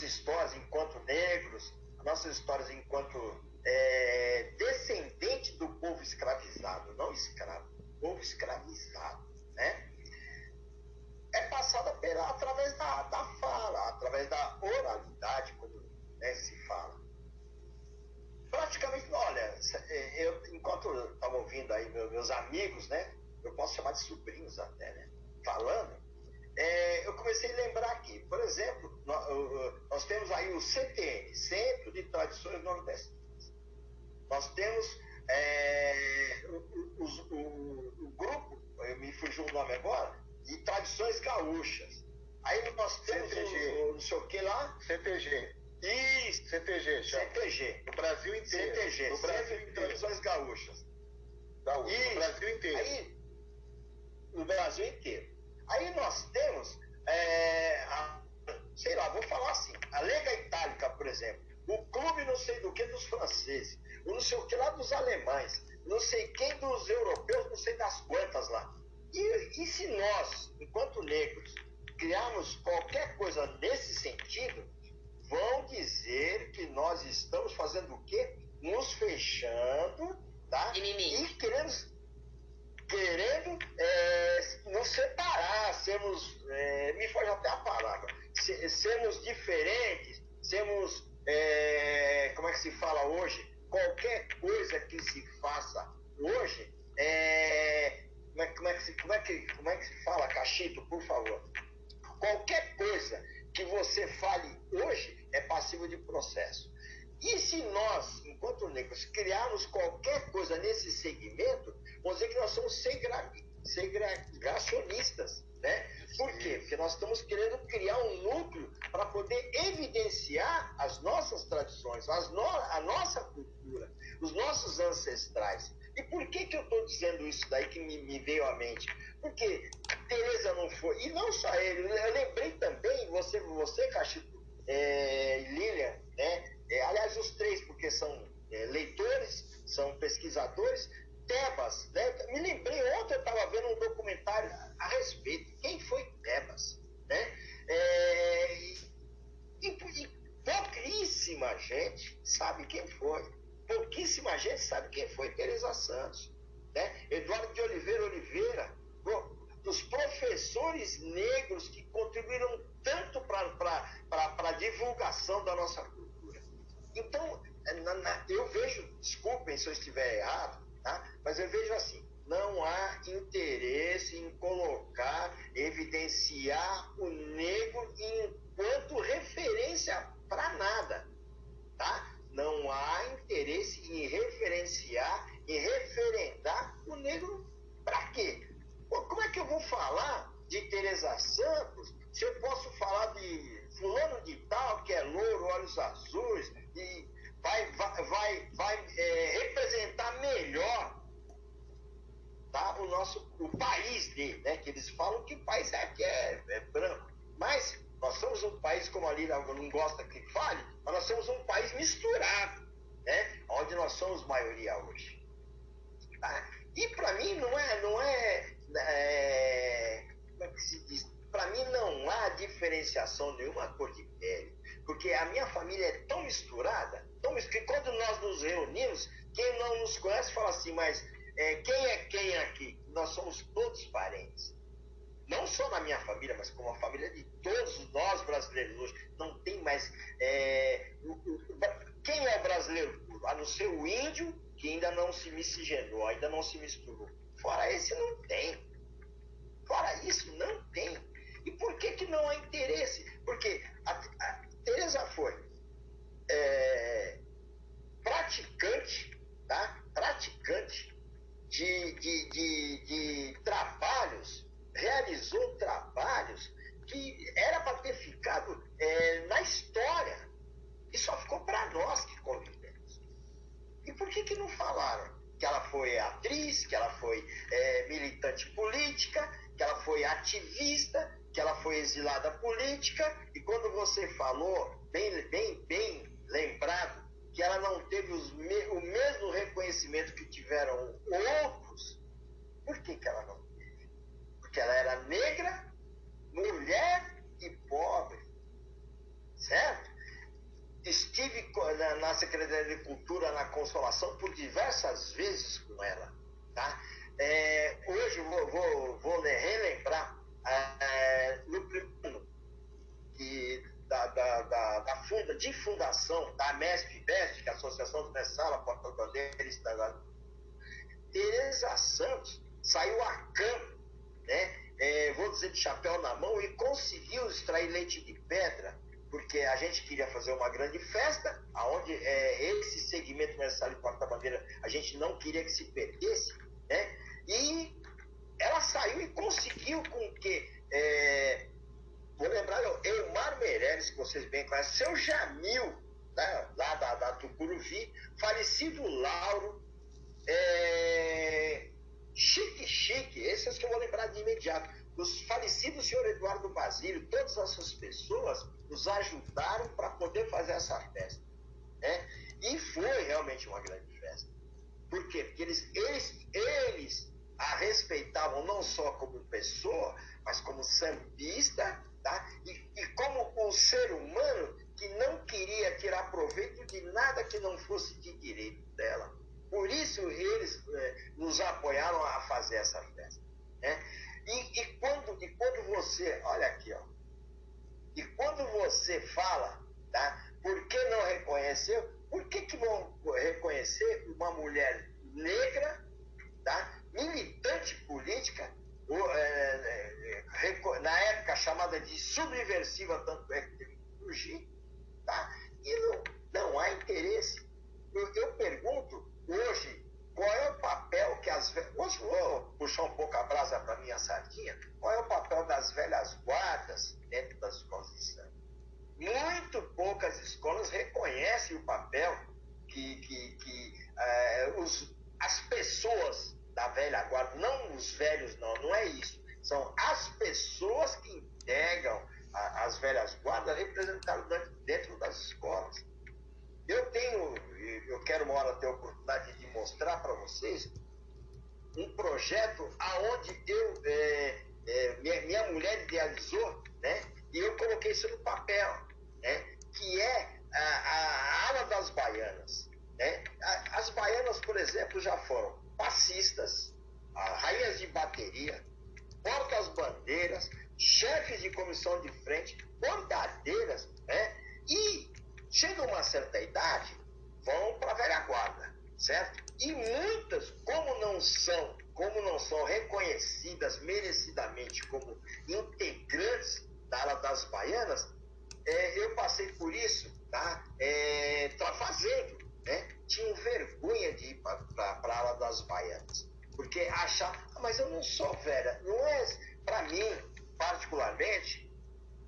nossas histórias enquanto negros, nossas histórias enquanto é, descendente do povo escravizado, não escravo, povo escravizado, né? É passada pela, através da, da fala, através da oralidade, como né, se fala. Praticamente, olha, é, eu, enquanto estava ouvindo aí meus amigos, né? Eu posso chamar de sobrinhos até, né? Falando, eu comecei a lembrar aqui, por exemplo, nós, nós, temos aí o CTN, Centro de Tradições Nordestinas. Nós temos é, o, o, o, grupo, me fugiu o nome agora, de Tradições Gaúchas. Aí nós temos CTG. o, não sei o que lá. CTG. Isso. CTG, chama. CTG. No Brasil inteiro. CTG, no Brasil Centro de Tradições Gaúchas. Gaúcha, no Brasil inteiro. Aí, no Brasil inteiro. Aí nós temos, é, a, sei lá, vou falar assim, a Lega Itálica, por exemplo, o clube não sei do que dos franceses, o não sei o que lá dos alemães, não sei quem dos europeus, não sei das quantas lá. E, e se nós, enquanto negros, criarmos qualquer coisa nesse sentido, vão dizer que nós estamos fazendo o quê? Nos fechando, tá? E querendo querendo é, nos separar, sermos, é, me foge até a palavra, sermos diferentes, sermos, é, como é que se fala hoje, qualquer coisa que se faça hoje, é, como, é, como, é que se, como, é que, como é que se fala, Cachito, por favor? Qualquer coisa que você fale hoje é passivo de processo. E se nós, enquanto negros, criarmos qualquer coisa nesse segmento, vamos dizer que nós somos segra. Né? Por quê? Porque nós estamos querendo criar um núcleo para poder evidenciar as nossas tradições, as no, a nossa cultura, os nossos ancestrais. E por que, que eu estou dizendo isso daí que me, me, veio à mente? Porque Tereza não foi, e não só ele, eu lembrei também, você, você Cachito, é, Lilian, né? É, aliás, os três, porque são é, leitores, são pesquisadores, Tebas, né? Me lembrei, ontem eu estava vendo um documentário a respeito. Quem foi Tebas? Né? É, e, e, pouquíssima gente sabe quem foi. Pouquíssima gente sabe quem foi Teresa Santos. Né? Eduardo de Oliveira Oliveira, dos professores negros que contribuíram tanto para a divulgação da nossa cultura. Então, na, na, eu vejo, desculpem se eu estiver errado, Tá? Mas eu vejo assim, não há interesse em colocar, evidenciar o negro enquanto nosso o país dele, né? Que eles falam que o país aqui é, é branco. Mas nós somos um país, como a Lila não gosta que fale, mas nós somos um país misturado, né? Onde nós somos maioria hoje. Tá? E para mim não é, não é, é como é que se diz? Para mim não há diferenciação nenhuma cor de pele, porque a minha família é tão misturada então, que quando nós nos reunimos, quem não nos conhece fala assim, mas é, quem é quem aqui? Nós somos todos parentes. Não só na minha família, mas como a família de todos nós brasileiros hoje. Não tem mais. É, quem é brasileiro? A não ser o índio, que ainda não se miscigenou, ainda não se misturou. Fora esse, não tem. Fora isso, não tem. E por que, que não há interesse? Porque a, a Tereza foi é, praticante, tá? praticante de, de, de, de trabalhos, realizou trabalhos que era para ter ficado é, na história e só ficou para nós que convivemos. E por que, que não falaram? Que ela foi atriz, que ela foi é, militante política, que ela foi ativista, que ela foi exilada política, e quando você falou, bem, bem, bem lembrado que ela não teve me, o mesmo reconhecimento que tiveram outros. Por que, que ela não teve? Porque ela era negra, mulher e pobre. Certo? Secretaria de Cultura na Consolação por diversas vezes com ela. Tá? É, hoje vou, vou, vou relembrar é, no primeiro que, da, da, da, da, funda, de fundação da MESP-BEST, que é a Associação de Messala, Porta-Bandeira e Tereza Santos saiu a campo, né? É, vou dizer de chapéu na mão, e conseguiu extrair leite de pedra, porque a gente queria fazer uma grande festa, aonde é, esse segmento mensal de porta-bandeira a gente não queria que se perdesse, seu Jamil, né, lá da, da Tucuruvi, falecido Lauro, é, Chique Chique, esses que eu vou lembrar de imediato. Os falecidos senhor Eduardo Basílio, todas essas pessoas nos ajudaram para poder fazer essa festa. Né? E foi realmente uma grande festa. Por quê? Porque eles, eles, eles a respeitavam não só como pessoa, mas como sambista, tá? e, e como um ser humano que não queria tirar proveito de nada que não fosse de direito dela. Por isso eles é, nos apoiaram a fazer essa festa. Né? E, e, quando, e quando você, olha aqui, ó, e quando você fala, tá? Por que não reconheceu? Por que, que vão reconhecer uma mulher negra, tá? militante política, é, é, na época chamada de subversiva, tanto é que teve que fugir, tá? e não, não há interesse. Eu, eu pergunto hoje, qual é o papel que as velhas. Hoje vou puxar um pouco a brasa para minha sardinha. Qual é o papel das velhas guardas dentro das escolas de samba? Muito poucas escolas reconhecem o papel que, que, que é, os, as pessoas da velha guarda, não os velhos, não, não é isso. São as pessoas que integram as velhas guardas representadas dentro das escolas. Eu tenho, eu quero uma hora ter a oportunidade de mostrar para vocês um projeto aonde eu, é, é, minha, minha, mulher idealizou, né? E eu coloquei isso no papel, né? Que é a, a ala das baianas, né? As baianas, por exemplo, já foram passistas, rainhas de bateria, portas-bandeiras, chefes de comissão de frente, bordadeiras, né? E chega uma certa idade, vão para a velha guarda, certo? E muitas, como não são, como não são reconhecidas merecidamente como integrantes da ala das baianas, é, eu passei por isso, tá? É, tá fazendo, né? Tinham vergonha de ir para a ala das baianas, porque achar, ah, mas eu não sou velha, não é para mim particularmente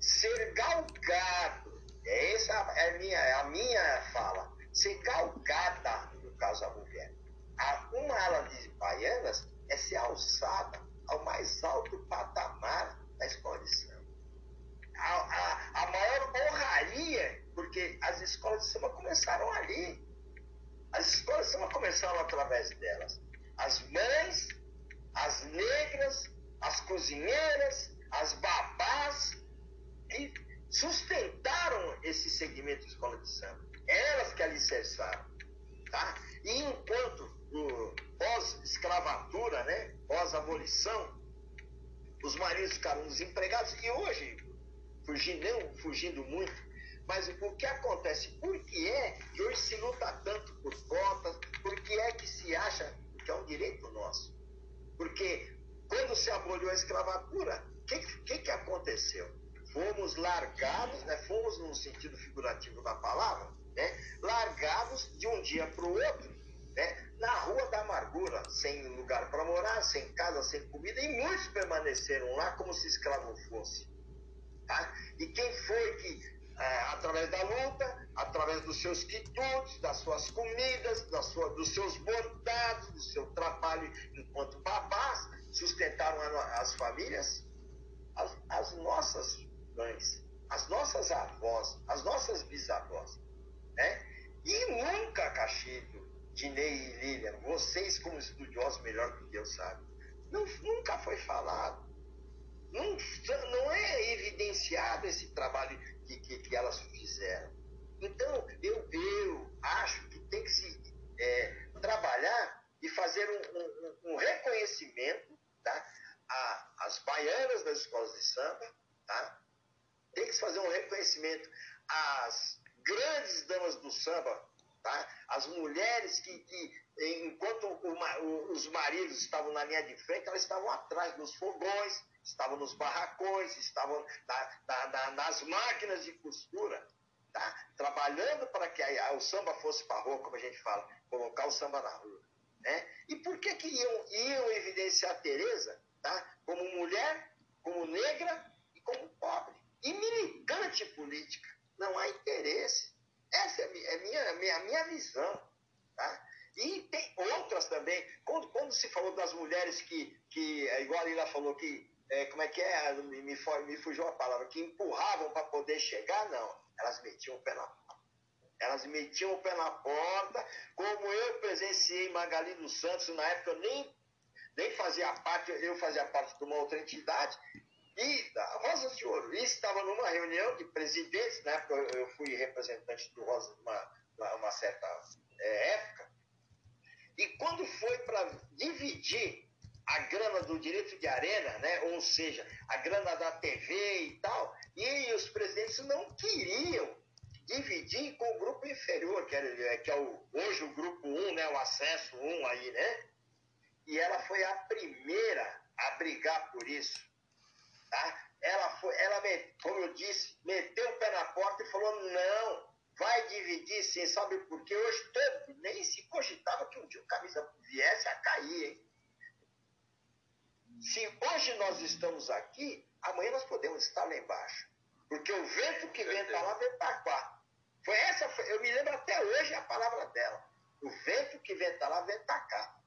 ser galgado essa é a minha, é a minha fala. Ser galgada, no caso da mulher. A, uma ala de baianas é ser alçada ao mais alto patamar da escola de samba. A, a, a maior honraria, porque as escolas de samba começaram ali. As escolas de samba começaram através delas. As mães, as negras, as as babás, e sustentaram esse segmento de escola de samba. Elas que alicerçaram. Tá? E enquanto pós-escravatura, né, pós-abolição, os maridos ficaram desempregados e hoje, fugindo, não fugindo muito, mas o que acontece? Por que é que hoje se luta tanto por cotas? Por que é que se acha que é um direito nosso? Porque quando se aboliu a escravatura, o que, que, que aconteceu? fomos largados, né, fomos no sentido figurativo da palavra, né, largados de um dia para o outro, né, na rua da amargura, sem lugar para morar, sem casa, sem comida, e muitos permaneceram lá como se escravo fosse. Tá? E quem foi que, é, através da luta, através dos seus quitutes, das suas comidas, da sua, dos seus bordados, do seu trabalho enquanto babás, sustentaram as famílias? As, as nossas mães, as nossas avós, as nossas bisavós, né? E nunca, Cachito, Dinei e Lilian, vocês como estudiosos melhor do que eu sabem, não, nunca foi falado. Não, não é evidenciado esse trabalho que, que, que elas fizeram. Então, eu, eu acho que tem que se é, trabalhar e fazer um, um, um reconhecimento tá? As baianas das escolas de samba, reconhecimento às grandes damas do samba, tá? As mulheres que, que enquanto os maridos estavam na linha de frente, elas estavam atrás dos fogões, estavam nos barracões, estavam na, na, na, nas máquinas de costura, tá? trabalhando para que a, a, o samba fosse para a rua, como a gente fala, colocar o samba na rua. Né? E por que, que iam, iam evidenciar a Tereza tá? como mulher, como negra e como pobre? E militante política. Não há interesse. Essa é, é minha, minha, minha visão. Tá? E tem outras também. Quando, quando se falou das mulheres que, que é igual a Lila falou, que, é, como é que é? Me, me fugiu a palavra, que empurravam para poder chegar, não. Elas metiam o pé na porta. Elas metiam o pé na porta, como eu presenciei Magali dos Santos, na época eu nem, nem fazia parte, eu fazia parte de uma outra entidade, e da Rosas de Ouro. E estava numa reunião de presidentes, na época eu fui representante do Rosa uma, uma certa é, época, e quando foi para dividir a grana do direito de arena, né, ou seja, a grana da TV e tal, e os presidentes não queriam dividir com o grupo inferior, que, era, que é o, hoje o grupo 1, né, o acesso 1 aí, né? E ela foi a primeira a brigar por isso, tá? Ela foi, ela, como eu disse, meteu o pé na porta e falou, não, vai dividir sim, sabe por quê? Hoje todo, nem se cogitava que um dia o camisa viesse a cair, hein? Se hoje nós estamos aqui, amanhã nós podemos estar lá embaixo. Porque o vento que venta lá venta cá. Foi essa, eu me lembro até hoje a palavra dela. O vento que venta lá venta cá.